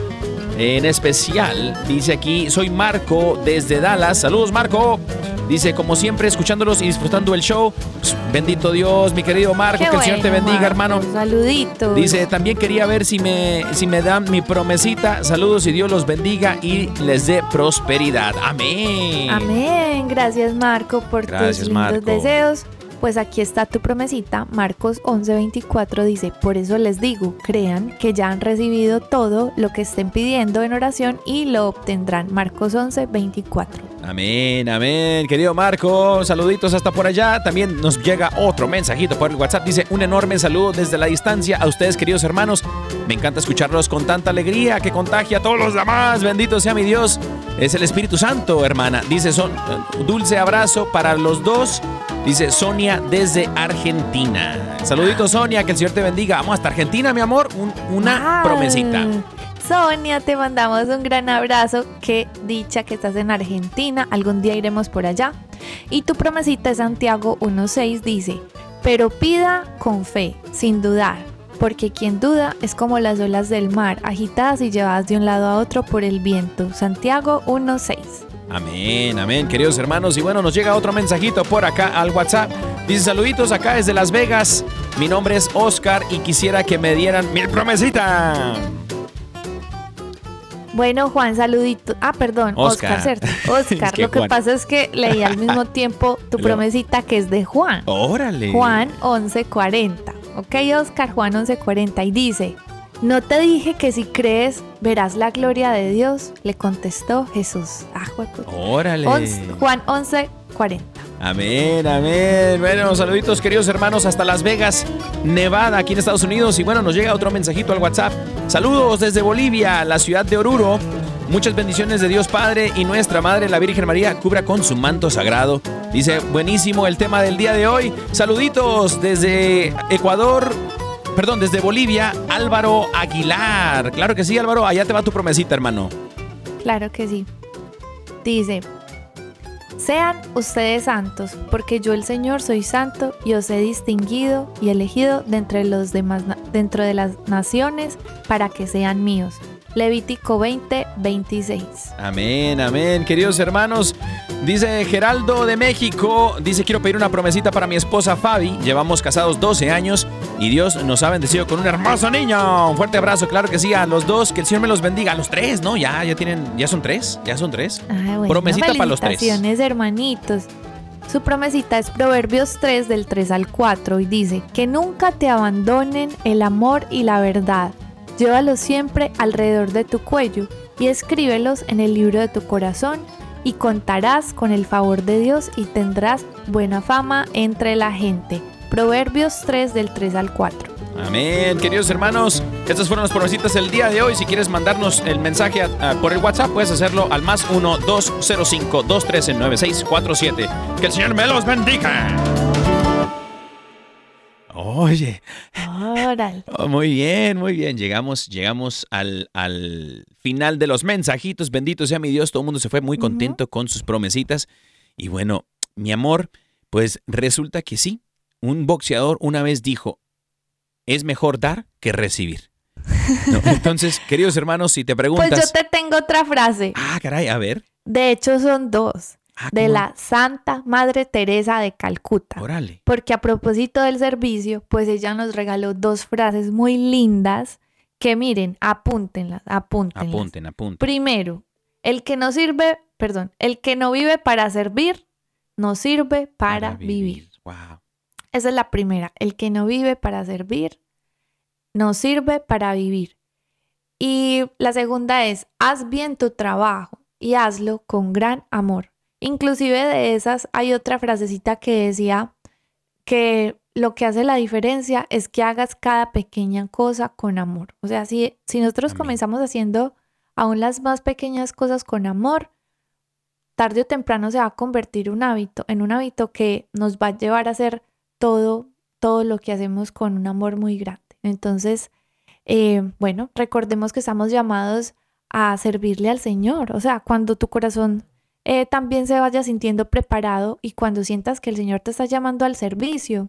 En especial, dice aquí, soy Marco desde Dallas. Saludos, Marco. Dice, como siempre, escuchándolos y disfrutando el show. Pues, Bendito Dios, mi querido Marco. Qué que el Señor te bendiga, Marco. hermano. Saluditos. Dice, también quería ver si me, si me dan mi promesita. Saludos y Dios los bendiga y les dé prosperidad. Amén. Amén. Gracias, Marco, por Gracias, tus lindos Marco. deseos. Pues aquí está tu promesita. Marcos 11:24 dice, por eso les digo, crean que ya han recibido todo lo que estén pidiendo en oración y lo obtendrán. Marcos 11:24. Amén, amén. Querido Marco, saluditos hasta por allá. También nos llega otro mensajito por el WhatsApp. Dice un enorme saludo desde la distancia a ustedes, queridos hermanos. Me encanta escucharlos con tanta alegría que contagia a todos los demás. Bendito sea mi Dios. Es el Espíritu Santo, hermana. Dice son eh, dulce abrazo para los dos. Dice Sonia desde Argentina. Saluditos, Sonia. Que el Señor te bendiga. Vamos hasta Argentina, mi amor. Un- una Wow. promesita. Sonia, te mandamos un gran abrazo. Qué dicha que estás en Argentina. Algún día iremos por allá. Y tu promesita de Santiago 1.6 dice, pero pida con fe, sin dudar, porque quien duda es como las olas del mar, agitadas y llevadas de un lado a otro por el viento. Santiago 1.6. Amén, amén, queridos hermanos. Y bueno, nos llega otro mensajito por acá al WhatsApp. Dice saluditos acá desde Las Vegas. Mi nombre es Oscar y quisiera que me dieran mi promesita. Bueno, Juan, saludito. Ah, perdón, Oscar. Oscar, ¿cierto? Oscar, Es que lo que Juan. pasa es que leí al mismo tiempo tu promesita que es de Juan. Órale. Juan 11:40. Ok, Oscar, Juan 11:40 y dice, ¿no te dije que si crees verás la gloria de Dios? Le contestó Jesús. Ah. Órale. Once- Juan 11:40. Amén, amén. Bueno, saluditos queridos hermanos hasta Las Vegas, Nevada, aquí en Estados Unidos. Y bueno, nos llega otro mensajito al WhatsApp. Saludos desde Bolivia, la ciudad de Oruro. Muchas bendiciones de Dios Padre y nuestra Madre, la Virgen María, cubra con su manto sagrado. Dice, buenísimo el tema del día de hoy. Saluditos desde Ecuador. Perdón, desde Bolivia, Álvaro Aguilar. Claro que sí, Álvaro, allá te va tu promesita, hermano. Claro que sí. Dice, sean ustedes santos, porque yo el Señor soy santo y os he distinguido y elegido entre los demás, dentro de las naciones para que sean míos. Levítico 20, 26. Amén, amén, queridos hermanos. Dice Geraldo de México, dice quiero pedir una promesita para mi esposa Fabi. Llevamos casados 12 años y Dios nos ha bendecido con un hermoso niño. Un fuerte abrazo, claro que sí, a los dos, que el Señor me los bendiga. A los tres, ¿no? Ya, ya tienen, ya son tres, ya son tres. Bueno, Promesita para los tres. hermanitos. Su promesita es Proverbios 3 del 3 al 4 y dice, que nunca te abandonen el amor y la verdad. Llévalos siempre alrededor de tu cuello y escríbelos en el libro de tu corazón y contarás con el favor de Dios y tendrás buena fama entre la gente. Proverbios 3 del 3 al 4. Amén, queridos hermanos. Estas fueron las promesitas del día de hoy. Si quieres mandarnos el mensaje por el WhatsApp, puedes hacerlo al más 1-205-213-9647. Que el Señor me los bendiga. Oye, Órale. oh, muy bien, muy bien. Llegamos, llegamos al, al final de los mensajitos. Bendito sea mi Dios. Todo el mundo se fue muy contento con sus promesitas. Y bueno, mi amor, pues resulta que sí. Un boxeador una vez dijo, es mejor dar que recibir. ¿No? Entonces, queridos hermanos, si te Pues preguntas... yo te tengo otra frase. Ah, caray, a ver. De hecho son dos. Ah, De ¿cómo? la Santa Madre Teresa de Calcuta. Porque a propósito del servicio, pues ella nos regaló dos frases muy lindas que miren, apúntenlas, apúntenlas. Apunten, apunten. Primero, el que no sirve, perdón, el que no vive para servir, no sirve para, vivir. Wow. Esa es la primera. El que no vive para servir, no sirve para vivir. Y la segunda es, haz bien tu trabajo y hazlo con gran amor. Inclusive de esas hay otra frasecita que decía que lo que hace la diferencia es que hagas cada pequeña cosa con amor. O sea, si, si nosotros Amén. comenzamos haciendo aún las más pequeñas cosas con amor, tarde o temprano se va a convertir un hábito, en un hábito que nos va a llevar a hacer todo, todo lo que hacemos con un amor muy grande. Entonces, eh, bueno, recordemos que estamos llamados a servirle al Señor. O sea, cuando tu corazón eh, también se vaya sintiendo preparado y cuando sientas que el Señor te está llamando al servicio,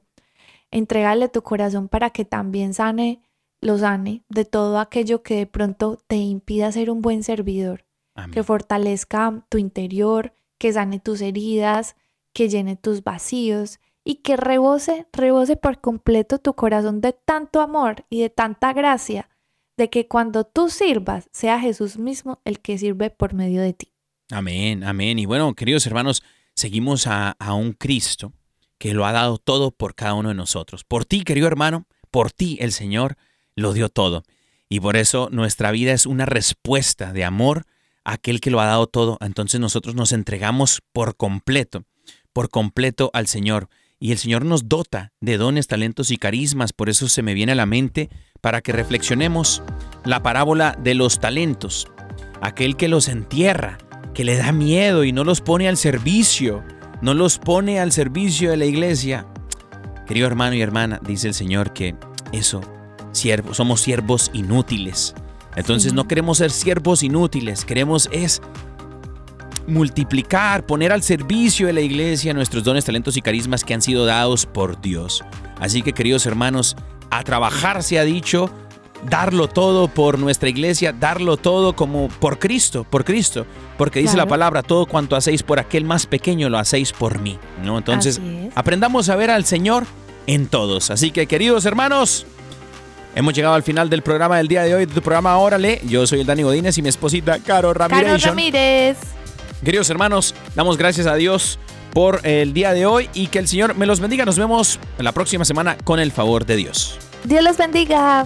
entrégale tu corazón para que también sane, lo sane de todo aquello que de pronto te impida ser un buen servidor Amén. que fortalezca tu interior, que sane tus heridas, que llene tus vacíos y que rebose, rebose por completo tu corazón de tanto amor y de tanta gracia, de que cuando tú sirvas sea Jesús mismo el que sirve por medio de ti. Amén, amén. Y bueno, queridos hermanos, seguimos a, a un Cristo que lo ha dado todo por cada uno de nosotros. Por ti, querido hermano, por ti el Señor lo dio todo. Y por eso nuestra vida es una respuesta de amor a aquel que lo ha dado todo. Entonces nosotros nos entregamos por completo, por completo al Señor. Y el Señor nos dota de dones, talentos y carismas. Por eso se me viene a la mente para que reflexionemos la parábola de los talentos. Aquel que los entierra, que le da miedo y no los pone al servicio, no los pone al servicio de la iglesia. Querido hermano y hermana, dice el Señor que eso, siervos, somos siervos inútiles. Entonces Sí. no queremos ser siervos inútiles, queremos es multiplicar, poner al servicio de la iglesia nuestros dones, talentos y carismas que han sido dados por Dios. Así que queridos hermanos, a trabajar se ha dicho, darlo todo por nuestra iglesia, darlo todo como por Cristo, por Cristo, porque dice la palabra, todo cuanto hacéis por aquel más pequeño lo hacéis por mí, ¿no? Entonces, aprendamos a ver al Señor en todos. Así que queridos hermanos, hemos llegado al final del programa del día de hoy, de tu programa Órale. Yo soy el Dani Godínez y mi esposita Caro Ramírez. Carlos Ramírez. Queridos hermanos, damos gracias a Dios por el día de hoy y que el Señor me los bendiga. Nos vemos la próxima semana con el favor de Dios. Dios los bendiga.